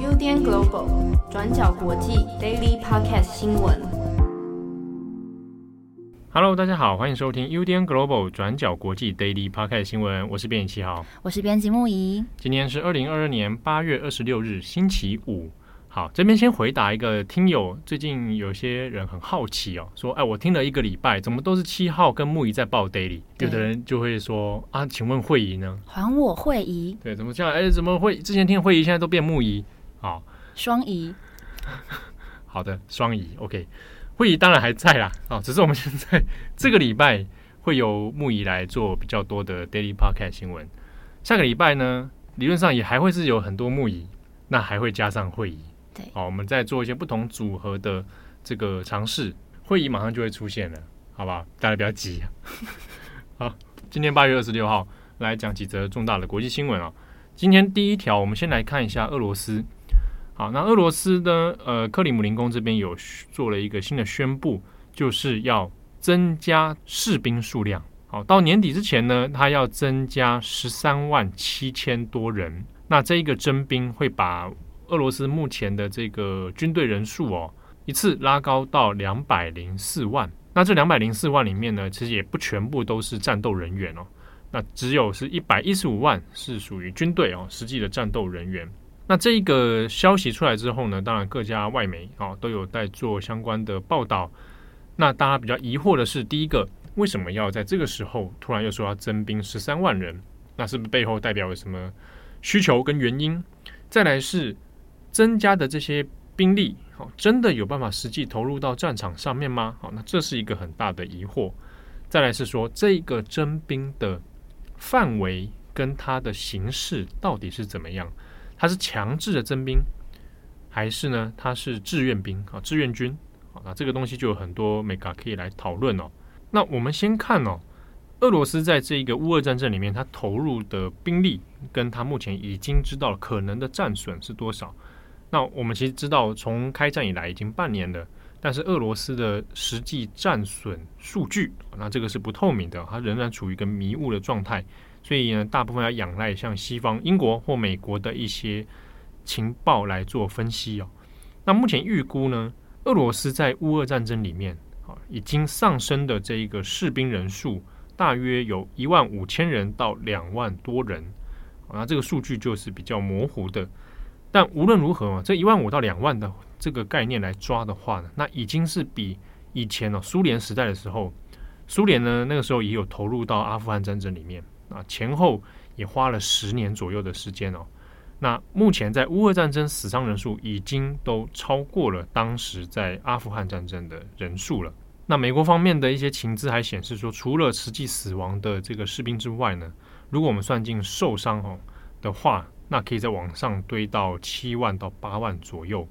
UDN Global 转角国际 Daily Podcast 新闻。Hello，大家好，欢迎收听 UDN Global 转角国际 Daily Podcast 新闻。我是编辑七号，我是编辑木仪。今天是二零二二年八月二十六日，星期五。好，这边先回答一个听友，最近有些人很好奇哦，说，哎，我听了一个礼拜，怎么都是七号跟木仪在报 daily？有的人就会说，啊，请问会仪呢？还我会仪？对，怎么这样？哎，怎么会之前听会仪，现在都变木仪？好，双仪。好的，双仪。OK，会仪当然还在啦。啊，只是我们现在这个礼拜会由木仪来做比较多的 daily podcast 新闻。下个礼拜呢，理论上也还会是有很多木仪，那还会加上会仪。好，我们再做一些不同组合的这个尝试，会议马上就会出现了，好吧？大家不要急。好，今天八月二十六号来讲几则重大的国际新闻啊。今天第一条，我们先来看一下俄罗斯。好，那俄罗斯呢，呃，克里姆林宫这边有做了一个新的宣布，就是要增加士兵数量。好，到年底之前呢，他要增加十三万七千多人。那这一个征兵会把俄罗斯目前的这个军队人数哦，一次拉高到两百零四万。那这两百零四万里面呢，其实也不全部都是战斗人员哦。那只有是一百一十五万是属于军队哦，实际的战斗人员。那这一个消息出来之后呢，当然各家外媒哦都有在做相关的报道。那大家比较疑惑的是，第一个，为什么要在这个时候突然又说要征兵十三万人？那是不是背后代表有什么需求跟原因？再来是。增加的这些兵力，好，真的有办法实际投入到战场上面吗？好，那这是一个很大的疑惑。再来是说，这个征兵的范围跟它的形式到底是怎么样？它是强制的征兵，还是呢？它是志愿兵啊，志愿军？好，那这个东西就有很多眉角可以来讨论哦。那我们先看哦，俄罗斯在这一个乌俄战争里面，它投入的兵力跟它目前已经知道可能的战损是多少？那我们其实知道，从开战以来已经半年了，但是俄罗斯的实际战损数据，那这个是不透明的，它仍然处于一个迷雾的状态，所以呢，大部分要仰赖像西方、英国或美国的一些情报来做分析哦。那目前预估呢，俄罗斯在乌俄战争里面啊，已经上升的这一个士兵人数，大约有一万五千人到两万多人，那这个数据就是比较模糊的。但无论如何嘛，这一万五到两万的这个概念来抓的话呢，那已经是比以前哦苏联时代的时候，苏联呢那个时候也有投入到阿富汗战争里面啊，前后也花了十年左右的时间哦。那目前在乌俄战争死伤人数已经都超过了当时在阿富汗战争的人数了。那美国方面的一些情资还显示说，除了实际死亡的这个士兵之外呢，如果我们算进受伤哦的话，那可以在往上堆到七万到八万左右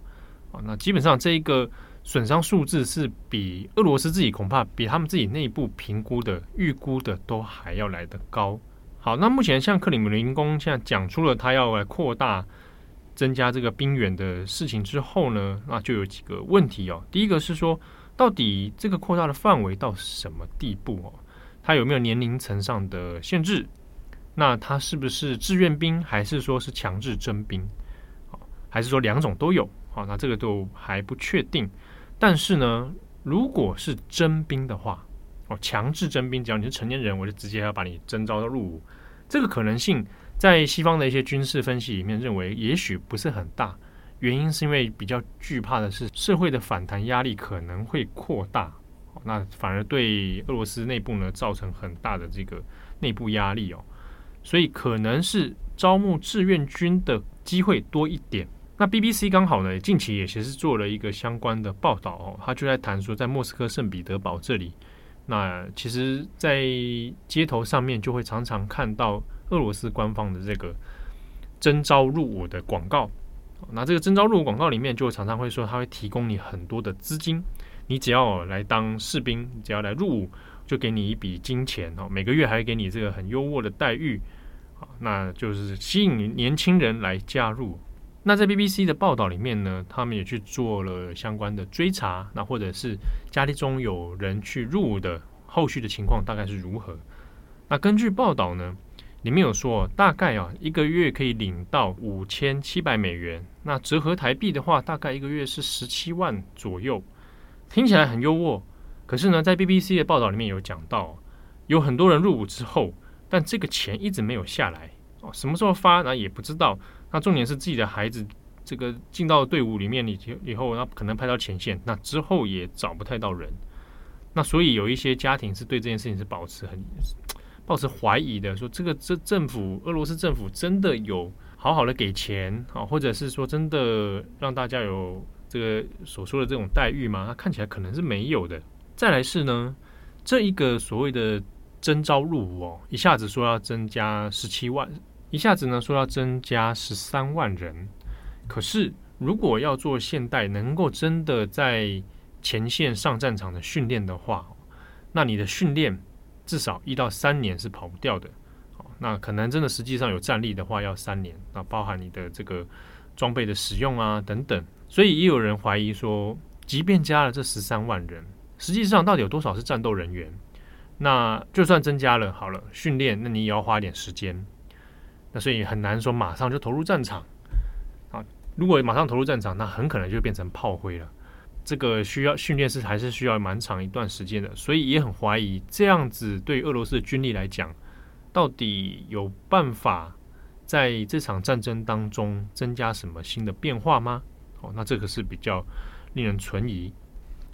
啊，那基本上这一个损伤数字是比俄罗斯自己恐怕比他们自己内部评估的预估的都还要来得高。好，那目前像克里姆林宫现在讲出了他要来扩大增加这个兵员的事情之后呢，那就有几个问题哦。第一个是说，到底这个扩大的范围到什么地步哦？它有没有年龄层上的限制？那他是不是志愿兵，还是说是强制征兵？还是说两种都有？好，那这个都还不确定。但是呢，如果是征兵的话，哦，强制征兵，只要你是成年人，我就直接要把你征召到入伍。这个可能性，在西方的一些军事分析里面认为，也许不是很大。原因是因为比较惧怕的是社会的反弹压力可能会扩大，那反而对俄罗斯内部呢造成很大的这个内部压力哦。所以可能是招募志愿军的机会多一点。那 BBC 刚好呢，近期也其实做了一个相关的报道哦，他就在谈说，在莫斯科圣彼得堡这里，那其实，在街头上面就会常常看到俄罗斯官方的这个征召入伍的广告。那这个征召入伍广告里面，就常常会说，他会提供你很多的资金，你只要来当士兵，只要来入伍，就给你一笔金钱哦，每个月还会给你这个很优渥的待遇。那就是吸引年轻人来加入。那在 BBC 的报道里面呢，他们也去做了相关的追查。那或者是家里中有人去入伍的后续的情况大概是如何？那根据报道呢，里面有说，大概啊一个月可以领到五千七百美元，那折合台币的话，大概一个月是十七万左右，听起来很优渥。可是呢，在 BBC 的报道里面有讲到，有很多人入伍之后，但这个钱一直没有下来哦，什么时候发那也不知道。那重点是自己的孩子这个进到队伍里面以以后，那可能派到前线，那之后也找不太到人。那所以有一些家庭是对这件事情是保持很。抱持怀疑的说，这个这政府，俄罗斯政府真的有好好的给钱啊，或者是说真的让大家有这个所说的这种待遇吗？那看起来可能是没有的。再来是呢，这一个所谓的征召入伍哦，一下子说要增加十七万，一下子呢说要增加十三万人。可是如果要做现代，能够真的在前线上战场的训练的话，那你的训练。至少一到三年是跑不掉的，那可能真的实际上有战力的话要三年，那包含你的这个装备的使用啊等等，所以也有人怀疑说，即便加了这十三万人，实际上到底有多少是战斗人员？那就算增加了，好了，训练那你也要花点时间，那所以很难说马上就投入战场，啊，如果马上投入战场，那很可能就变成炮灰了。这个需要训练是还是需要蛮长一段时间的，所以也很怀疑这样子对俄罗斯的军力来讲，到底有办法在这场战争当中增加什么新的变化吗？哦，那这个是比较令人存疑。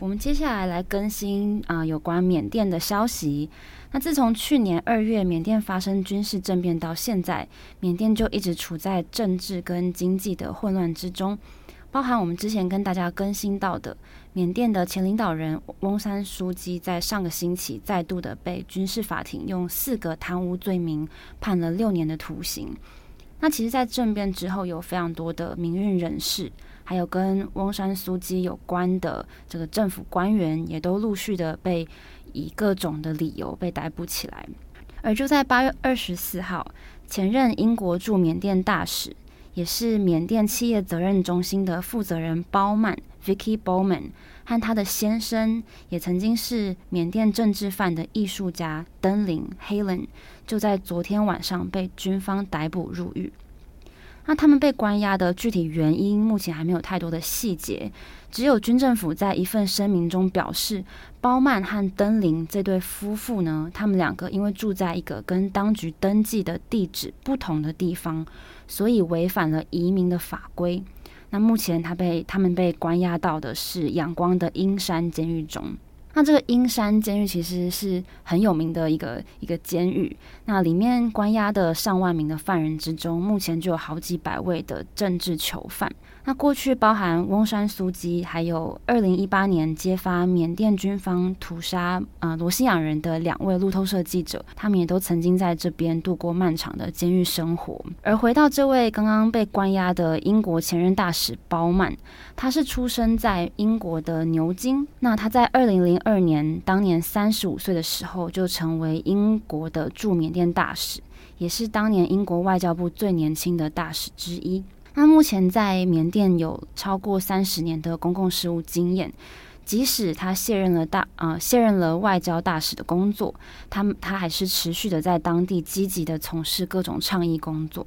我们接下来来更新啊、有关缅甸的消息。那自从去年二月缅甸发生军事政变到现在，缅甸就一直处在政治跟经济的混乱之中。包含我们之前跟大家更新到的，缅甸的前领导人翁山书记在上个星期再度的被军事法庭用四个贪污罪名判了六年的徒刑。那其实，在政变之后，有非常多的民运人士，还有跟翁山苏姬有关的这个政府官员，也都陆续的被以各种的理由被逮捕起来。而就在八月二十四号，前任英国驻缅甸大使。也是缅甸企业责任中心的负责人包曼 （Vicky Bowman） 和他的先生，也曾经是缅甸政治犯的艺术家登林 （Helen），就在昨天晚上被军方逮捕入狱。那他们被关押的具体原因，目前还没有太多的细节。只有军政府在一份声明中表示，包曼和登林这对夫妇呢，他们两个因为住在一个跟当局登记的地址不同的地方，所以违反了移民的法规。那目前他被他们被关押到的是仰光的阴山监狱中。那这个阴山监狱其实是很有名的一个一个监狱，那里面关押的上万名的犯人之中，目前就有好几百位的政治囚犯。那过去包含翁山苏姬，还有二零一八年揭发缅甸军方屠杀呃罗兴亚人的两位路透社记者，他们也都曾经在这边度过漫长的监狱生活。而回到这位刚刚被关押的英国前任大使包曼，他是出生在英国的牛津。那他在二零零二年，当年三十五岁的时候，就成为英国的驻缅甸大使，也是当年英国外交部最年轻的大使之一。那目前在缅甸有超过三十年的公共事务经验，即使他卸任了大呃卸任了外交大使的工作，他他还是持续的在当地积极的从事各种倡议工作。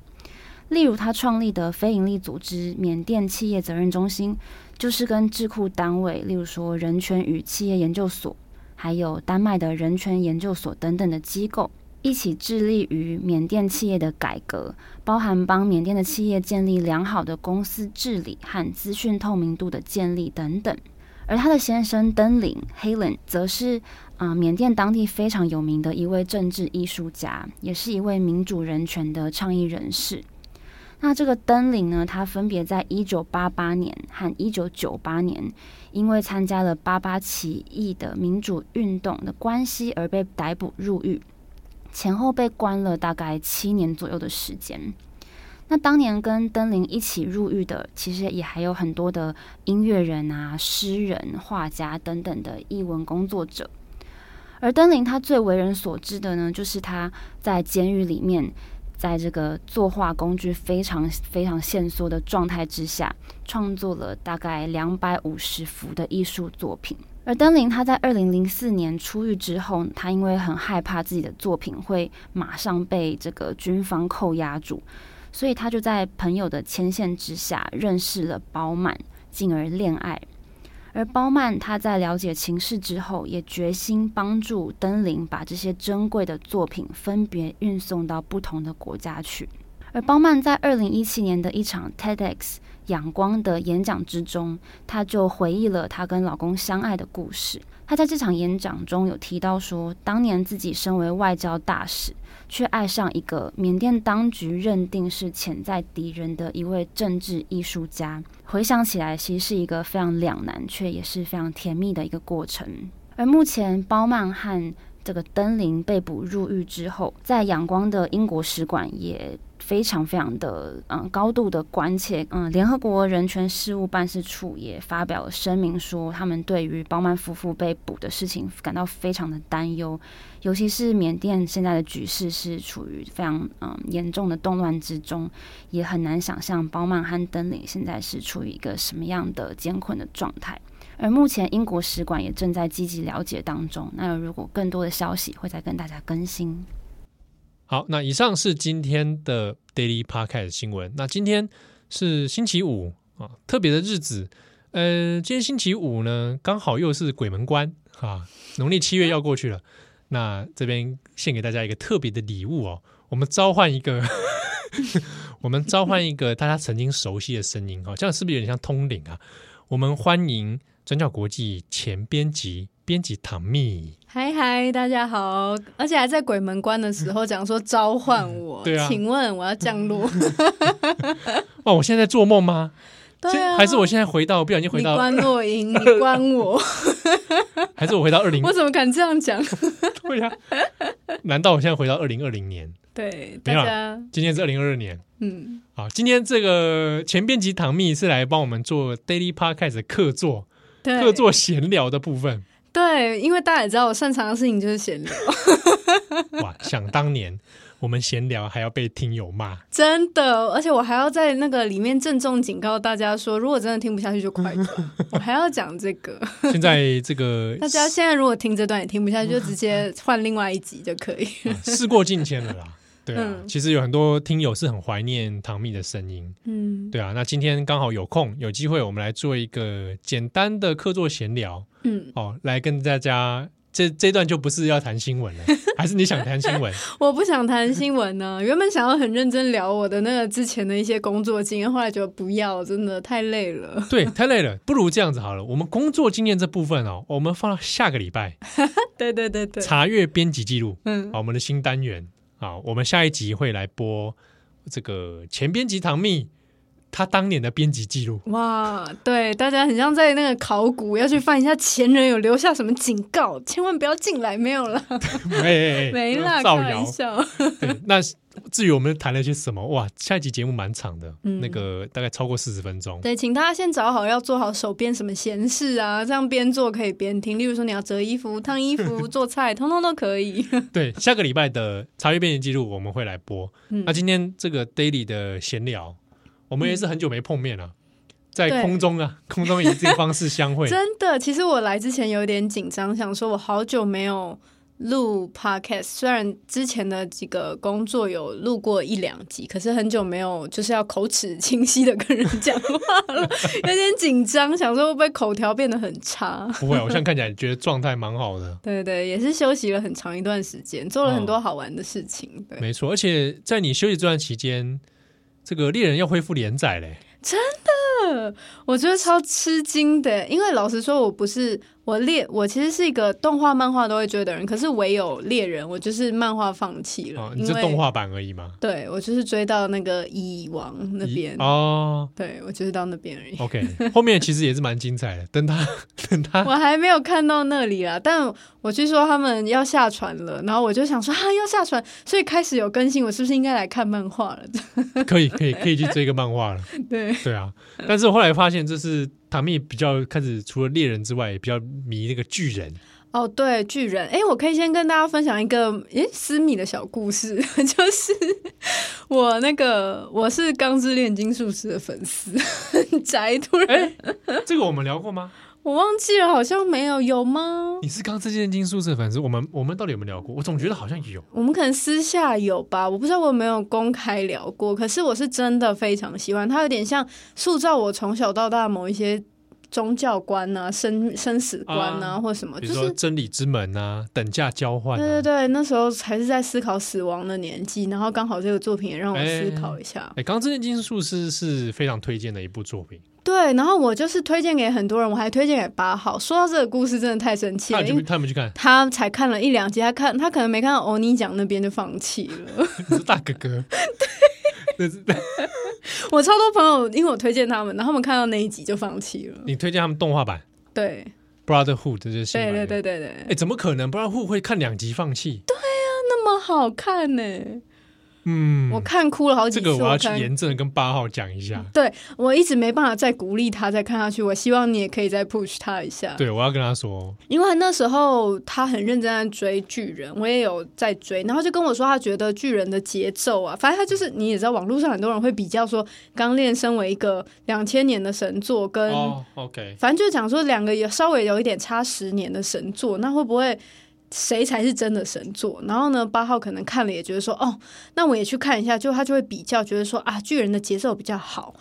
例如，他创立的非营利组织缅甸企业责任中心，就是跟智库单位，例如说人权与企业研究所，还有丹麦的人权研究所等等的机构。一起致力于缅甸企业的改革，包含帮缅甸的企业建立良好的公司治理和资讯透明度的建立等等。而他的先生登林 （Helen） 则是啊、缅甸当地非常有名的一位政治艺术家，也是一位民主人权的倡议人士。那这个登林呢，他分别在一九八八年和一九九八年，因为参加了八八起义的民主运动的关系而被逮捕入狱。前后被关了大概七年左右的时间。那当年跟登林一起入狱的，其实也还有很多的音乐人啊、诗人、画家等等的艺文工作者。而登林他最为人所知的呢，就是他在监狱里面，在这个作画工具非常非常限缩的状态之下，创作了大概两百五十幅的艺术作品。而登临他在二零零四年出狱之后，他因为很害怕自己的作品会马上被这个军方扣押住，所以他就在朋友的牵线之下认识了褒曼，进而恋爱。而包曼他在了解情势之后，也决心帮助登临把这些珍贵的作品分别运送到不同的国家去。而包曼在二零一七年的一场 TEDx。阳光的演讲之中，她就回忆了她跟老公相爱的故事。她在这场演讲中有提到说，当年自己身为外交大使，却爱上一个缅甸当局认定是潜在敌人的一位政治艺术家。回想起来，其实是一个非常两难，却也是非常甜蜜的一个过程。而目前，包曼和这个登临被捕入狱之后，在仰光的英国使馆也。非常非常的嗯高度的关切，嗯，联合国人权事务办事处也发表了声明说，他们对于褒曼夫妇被捕的事情感到非常的担忧，尤其是缅甸现在的局势是处于非常嗯严重的动乱之中，也很难想象褒曼和登临现在是处于一个什么样的艰困的状态。而目前英国使馆也正在积极了解当中，那如果更多的消息会再跟大家更新。好，那以上是今天的 Daily Podcast 新闻。那今天是星期五啊，特别的日子。呃，今天星期五呢，刚好又是鬼门关啊，农历七月要过去了。那这边献给大家一个特别的礼物哦，我们召唤一个，我们召唤一个大家曾经熟悉的声音，好像是不是有点像通灵啊？我们欢迎转角国际前编辑。编辑唐蜜，嗨嗨，大家好！而且还在鬼门关的时候讲说召唤我，对啊，请问我要降落？哦，我现在在做梦吗？对啊，还是我现在回到不小心回到关洛营？你关我？还是我回到二零？我怎么敢这样讲？对呀，难道我现在回到二零二零年？对，大家，今天是二零二二年，嗯，好，今天这个前编辑唐蜜是来帮我们做 Daily Podcast 的客座，客座闲聊的部分。对，因为大家也知道我擅长的事情就是闲聊。哇，想当年我们闲聊还要被听友骂，真的，而且我还要在那个里面郑重警告大家说，如果真的听不下去就快转。我还要讲这个。现在这个 大家现在如果听这段也听不下去，就直接换另外一集就可以。啊，事过境迁了啦。对啊，嗯、其实有很多听友是很怀念唐蜜的声音。嗯，对啊，那今天刚好有空有机会，我们来做一个简单的客座闲聊。嗯，哦，来跟大家这这段就不是要谈新闻了，还是你想谈新闻？我不想谈新闻呢，原本想要很认真聊我的那个之前的一些工作经验，后来觉得不要，真的太累了。对，太累了，不如这样子好了，我们工作经验这部分哦，我们放到下个礼拜。对对对对，查阅编辑记录，嗯，好，我们的新单元。好，我们下一集会来播这个前编辑唐蜜他当年的编辑记录。哇，对，大家很像在那个考古，要去翻一下前人有留下什么警告，千万不要进来，没有了，没 没了，造谣。对，那。至于我们谈了些什么，哇，下一集节目蛮长的，嗯、那个大概超过四十分钟。对，请大家先找好要做好手边什么闲事啊，这样边做可以边听。例如说你要折衣服、烫衣服、做菜，通通都可以。对，下个礼拜的查阅编辑记录我们会来播。嗯、那今天这个 daily 的闲聊，我们也是很久没碰面了，嗯、在空中啊，空中以这个方式相会。真的，其实我来之前有点紧张，想说我好久没有。录 podcast，虽然之前的几个工作有录过一两集，可是很久没有就是要口齿清晰的跟人讲话了，有点紧张，想说会不会口条变得很差？不会，我现在看起来觉得状态蛮好的。对对，也是休息了很长一段时间，做了很多好玩的事情。哦、对，没错，而且在你休息这段期间，这个猎人要恢复连载嘞，真的，我觉得超吃惊的，因为老实说，我不是。我猎我其实是一个动画漫画都会追的人，可是唯有猎人，我就是漫画放弃了。哦，你是动画版而已吗？对，我就是追到那个蚁王那边哦。对，我就是到那边而已。OK，后面其实也是蛮精彩的。等他 等他，我还没有看到那里啦。但我据说他们要下船了，然后我就想说啊，要下船，所以开始有更新，我是不是应该来看漫画了？可以可以可以去追个漫画了。对对啊，但是我后来发现这是。唐蜜比较开始，除了猎人之外，也比较迷那个巨人。哦，对，巨人。哎，我可以先跟大家分享一个诶私密的小故事，就是我那个我是钢之炼金术师的粉丝，宅突然。哎，这个我们聊过吗？我忘记了，好像没有，有吗？你是刚这件金宿舍粉丝？我们我们到底有没有聊过？我总觉得好像有。我们可能私下有吧，我不知道我有没有公开聊过。可是我是真的非常喜欢他，有点像塑造我从小到大某一些宗教观啊、生生死观啊，啊或什么，就是真理之门啊、等价交换、啊。对对对，那时候还是在思考死亡的年纪，然后刚好这个作品也让我思考一下。哎、欸，刚这件金术师是非常推荐的一部作品。对，然后我就是推荐给很多人，我还推荐给八号。说到这个故事，真的太生气了。他他们去看，他才看了一两集，他看他可能没看到欧尼讲那边就放弃了。你是大哥哥，对，我超多朋友，因为我推荐他们，然后他们看到那一集就放弃了。你推荐他们动画版？对，Brotherhood 这就是对对对对对。哎，怎么可能？Brotherhood 会看两集放弃？对啊，那么好看呢。嗯，我看哭了好几次。这个我要去严正的跟八号讲一下。对，我一直没办法再鼓励他再看下去，我希望你也可以再 push 他一下。对，我要跟他说，因为那时候他很认真在追巨人，我也有在追，然后就跟我说他觉得巨人的节奏啊，反正他就是你也知道，网络上很多人会比较说《钢炼》身为一个两千年的神作，跟、oh, OK，反正就是讲说两个有稍微有一点差十年的神作，那会不会？谁才是真的神作？然后呢，八号可能看了也觉得说，哦，那我也去看一下。就他就会比较，觉得说啊，巨人的节奏比较好。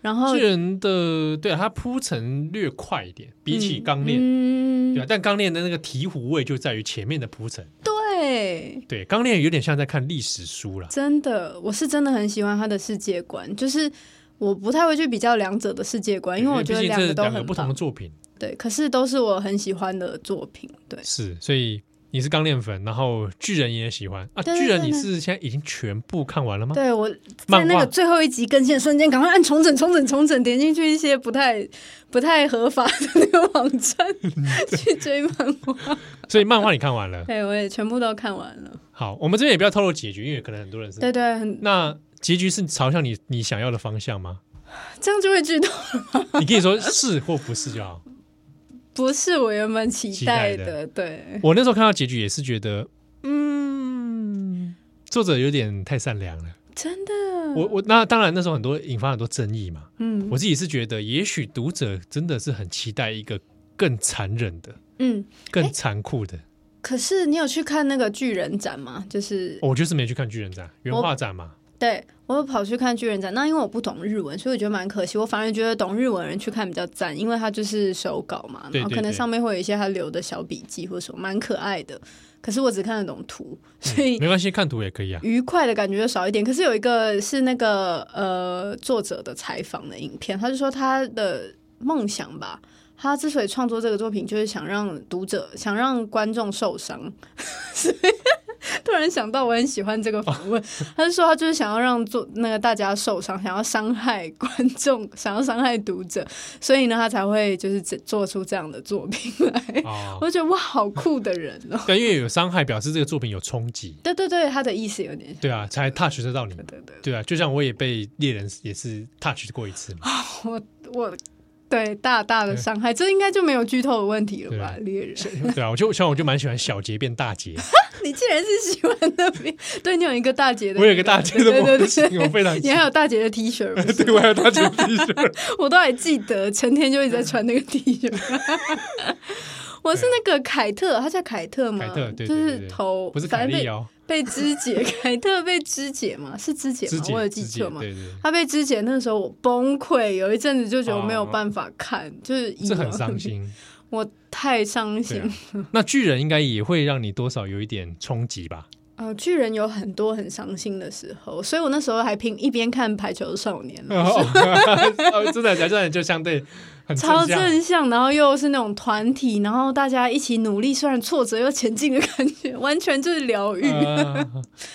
然后巨人的对啊，他铺陈略快一点，比起钢炼，嗯、对啊。但钢炼的那个醍醐味就在于前面的铺陈。对对，钢炼有点像在看历史书了。真的，我是真的很喜欢他的世界观，就是我不太会去比较两者的世界观，因为我觉得两个都很不同的作品。对，可是都是我很喜欢的作品。对，是所以。你是钢炼粉，然后巨人也喜欢啊！对对对对，巨人你是现在已经全部看完了吗？对，我在那个最后一集更新的瞬间，赶快按重整、重整、重整，点进去一些不太不太合法的那个网站 去追漫画。所以漫画你看完了？对，我也全部都看完了。好，我们这边也不要透露结局，因为可能很多人是对对。那结局是朝向你你想要的方向吗？这样就会剧透了吗？你可以说是或不是就好。不是我原本期待的，待的对。我那时候看到结局也是觉得，嗯，作者有点太善良了，真的。我我那当然那时候很多引发很多争议嘛，嗯，我自己是觉得，也许读者真的是很期待一个更残忍的，嗯，更残酷的。可是你有去看那个巨人展吗？就是我就是没去看巨人展，原画展嘛。对，我有跑去看巨人展，那因为我不懂日文，所以我觉得蛮可惜。我反而觉得懂日文人去看比较赞，因为他就是手稿嘛，然后可能上面会有一些他留的小笔记或者什么，蛮可爱的。可是我只看得懂图，所以、嗯、没关系，看图也可以啊。愉快的感觉就少一点。可是有一个是那个呃作者的采访的影片，他就说他的梦想吧，他之所以创作这个作品，就是想让读者、想让观众受伤。所以 突然想到，我很喜欢这个访问。他就说，他就是想要让做那个大家受伤，想要伤害观众，想要伤害读者，所以呢，他才会就是做出这样的作品来。哦、我觉得哇，好酷的人哦！对，因为有伤害，表示这个作品有冲击。对对对，他的意思有点对啊，才 touch 得到你。对对对，对啊，就像我也被猎人也是 touch 过一次嘛。我我。对，大大的伤害，这应该就没有剧透的问题了吧？猎人，对啊，我就像我就蛮喜欢小杰变大杰。你竟然是喜欢那边，对你有一个大杰的，我有一个大杰的，对对对，我非常。你还有大杰的 T 恤，对，我还有大杰的 T 恤，我都还记得，成天就一直在穿那个 T 恤。我是那个凯特，他叫凯特吗？凯特，对，就是头不是凯莉哦。被肢解，凯特 被肢解吗？是肢解吗？我有记错吗？对对，他被肢解那个时候我崩溃，有一阵子就觉得我没有办法看，就是这很伤心，我太伤心。那巨人应该也会让你多少有一点冲击吧？呃，巨人有很多很伤心的时候，所以我那时候还拼一边看《排球少年》哦，真的，真的就相对超正向，然后又是那种团体，然后大家一起努力，虽然挫折又前进的感觉，完全就是疗愈。呃、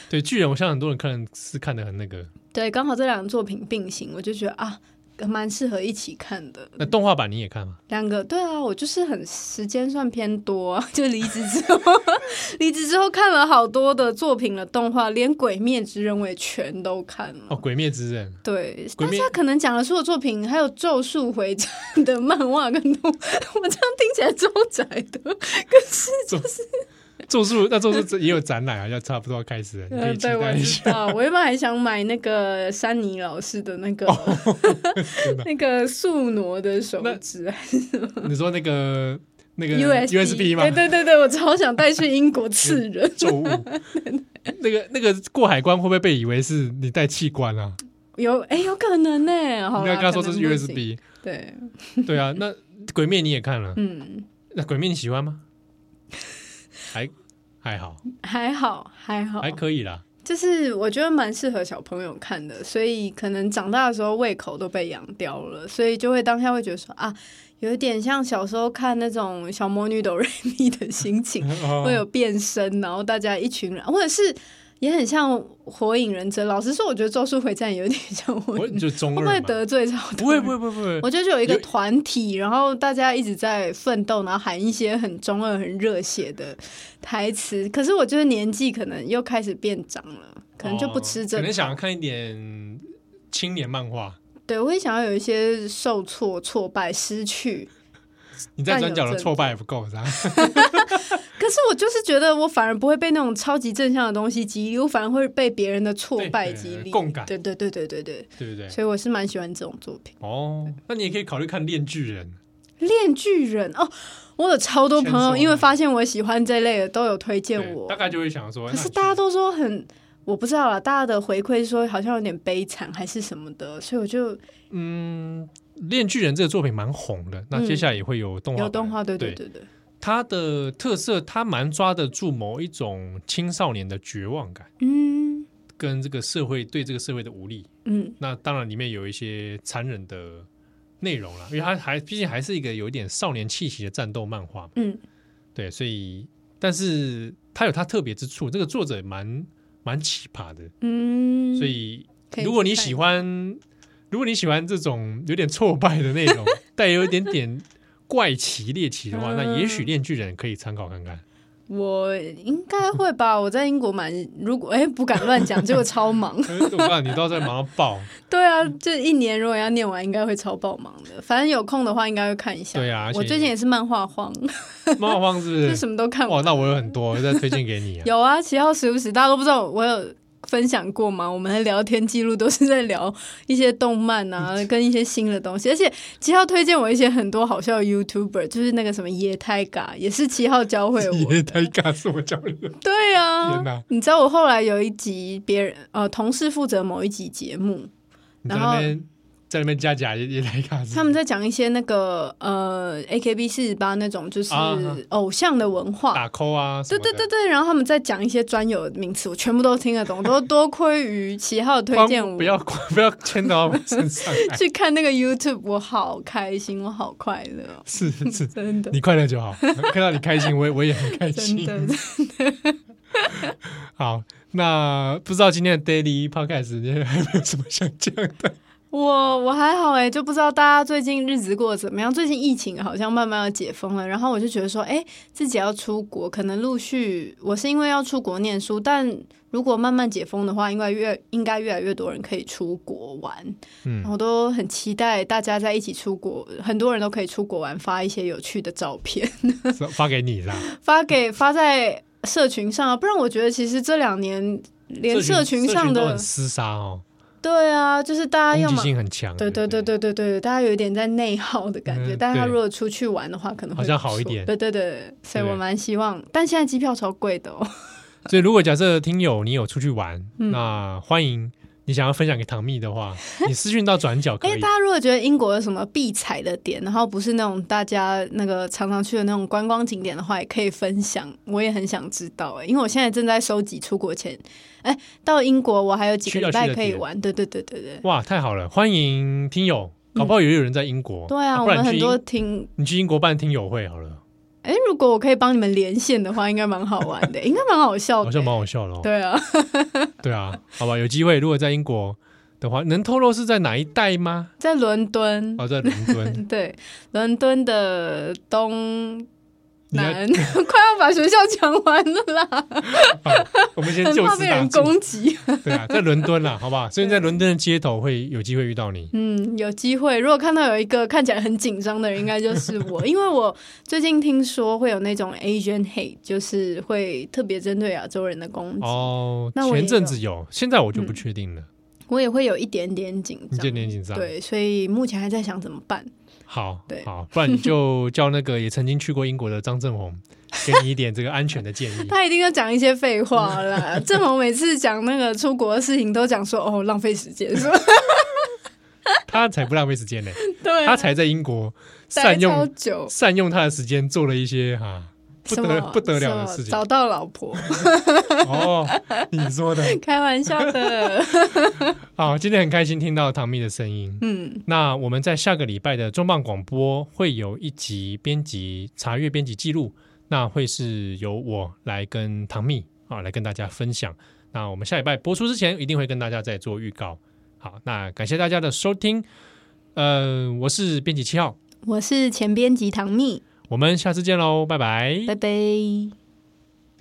对巨人，我相信很多人看是看的很那个，对，刚好这两个作品并行，我就觉得啊。蛮适合一起看的。那动画版你也看吗？两个，对啊，我就是很时间算偏多啊，就离职之后，离职之后看了好多的作品的动画，连《鬼灭之刃》我也全都看了。哦，《鬼灭之刃》对，大家可能讲了所有作品，还有《咒术回战》的漫画跟动，我这样听起来超窄的，可是就是。咒术那咒术也有展览啊，要差不多要开始了，你可以期待一下。呃、我原本还想买那个珊妮老师的那个、哦、那个素挪的手指，还是什么？你说那个那个 USB 吗？对对对，我超想带去英国刺人。咒物，那个那个过海关会不会被以为是你带器官啊？有哎、欸，有可能呢。你要跟他说这是 USB。对对啊，那鬼灭你也看了，嗯，那鬼灭你喜欢吗？还还好，还好，还好，还可以啦。就是我觉得蛮适合小朋友看的，所以可能长大的时候胃口都被养掉了，所以就会当下会觉得说啊，有一点像小时候看那种小魔女哆瑞咪的心情，会有变身，然后大家一群人，或者是。也很像火影忍者。老实说，我觉得咒术回战有点像火影，就中二会不会得罪超多？不会，不会，不会，不会。我觉得就有一个团体，然后大家一直在奋斗，然后喊一些很中二、很热血的台词。可是我觉得年纪可能又开始变长了，可能就不吃这、哦。可能想要看一点青年漫画。对，我会想要有一些受挫、挫败、失去。你在转角的挫败也不够，是吧？可是我就是觉得，我反而不会被那种超级正向的东西激励，我反而会被别人的挫败激励，共感。对对对对对对，对不对？所以我是蛮喜欢这种作品。哦，那你也可以考虑看《链锯人》。链锯人哦，我有超多朋友，因为发现我喜欢这类的，都有推荐我。大概就会想说，可是大家都说很，我不知道啦，大家的回馈说好像有点悲惨还是什么的，所以我就嗯。《链锯人》这个作品蛮红的，那接下来也会有动画、嗯。有动画，对对对对。它的特色，它蛮抓得住某一种青少年的绝望感，嗯，跟这个社会对这个社会的无力，嗯。那当然里面有一些残忍的内容了，因为它还毕竟还是一个有一点少年气息的战斗漫画，嗯，对，所以但是它有它特别之处，这个作者蛮蛮奇葩的，嗯，所以如果你喜欢。如果你喜欢这种有点挫败的内容，带有一点点怪奇猎奇的话，那也许《链锯人》可以参考看看。我应该会吧。我在英国蛮，如果哎不敢乱讲，结果超忙。我不知道你都在忙到爆。对啊，这一年如果要念完，应该会超爆忙的。反正有空的话，应该会看一下。对啊，我最近也是漫画荒。漫画荒是不是？就什么都看。哇，那我有很多，我再推荐给你啊。有啊，七号时不时，大家都不知道我有。分享过嘛？我们的聊天记录都是在聊一些动漫啊，跟一些新的东西。而且七号推荐我一些很多好笑的 YouTuber，就是那个什么野太嘎，也是七号教会我。野太嘎是我教的。对啊，你知道我后来有一集别人呃同事负责某一集节目，然后。在里面加假也也来看，他们在讲一些那个呃，A K B 四十八那种就是偶像的文化，打 call 啊，对对对对，然后他们在讲一些专有的名词，我全部都听得懂，都 多亏于七号推荐我，不要不要牵到我身上。去看那个 YouTube，我好开心，我好快乐，是是。真的，你快乐就好，看到你开心，我也我也很开心，真的真的。好，那不知道今天的 Daily Podcast 你还有没有什么想讲的？我我还好哎，就不知道大家最近日子过得怎么样？最近疫情好像慢慢要解封了，然后我就觉得说，哎，自己要出国，可能陆续。我是因为要出国念书，但如果慢慢解封的话，应该越应该越来越多人可以出国玩。嗯，我都很期待大家在一起出国，很多人都可以出国玩，发一些有趣的照片，发给你啦，发给发在社群上啊，不然我觉得其实这两年连社群上的厮杀哦。对啊，就是大家要攻击性很强，对对对对对对，大家有一点在内耗的感觉。但是他如果出去玩的话，可能会好像好一点。对对对，所以我蛮希望。但现在机票超贵的哦。所以如果假设听友你有出去玩，那欢迎你想要分享给唐蜜的话，你私讯到转角可以。大家如果觉得英国有什么必踩的点，然后不是那种大家那个常常去的那种观光景点的话，也可以分享。我也很想知道哎，因为我现在正在收集出国前。哎，到英国我还有几个礼拜可以玩，对对对对对。哇，太好了！欢迎听友，搞不好也有人在英国。对啊，我们很多听，你去英国办听友会好了。哎，如果我可以帮你们连线的话，应该蛮好玩的，应该蛮好笑的，好像蛮好笑的哦。对啊，对啊，好吧，有机会如果在英国的话，能透露是在哪一带吗？在伦敦。哦，在伦敦。对，伦敦的东。难，快要把学校讲完了啦。我们先就怕被人攻击。对啊，在伦敦啦，好不好？所以在伦敦的街头会有机会遇到你。嗯，有机会。如果看到有一个看起来很紧张的人，应该就是我，因为我最近听说会有那种 Asian hate，就是会特别针对亚洲人的攻击。哦，那前阵子有，现在我就不确定了。嗯我也会有一点点紧张，一点点紧张，对，所以目前还在想怎么办。好，对，好，不然你就叫那个也曾经去过英国的张正宏，给你一点这个安全的建议。他一定要讲一些废话啦。正宏每次讲那个出国的事情，都讲说哦，浪费时间，是吧？他才不浪费时间呢，对，他才在英国善用善用他的时间做了一些哈。不得不得了的事情，找到老婆 哦，你说的，开玩笑的。好，今天很开心听到唐蜜的声音。嗯，那我们在下个礼拜的重磅广播会有一集编辑查阅编辑记录，那会是由我来跟唐蜜啊来跟大家分享。那我们下礼拜播出之前，一定会跟大家再做预告。好，那感谢大家的收听。呃，我是编辑七号，我是前编辑唐蜜。我们下次见喽，拜拜，拜拜。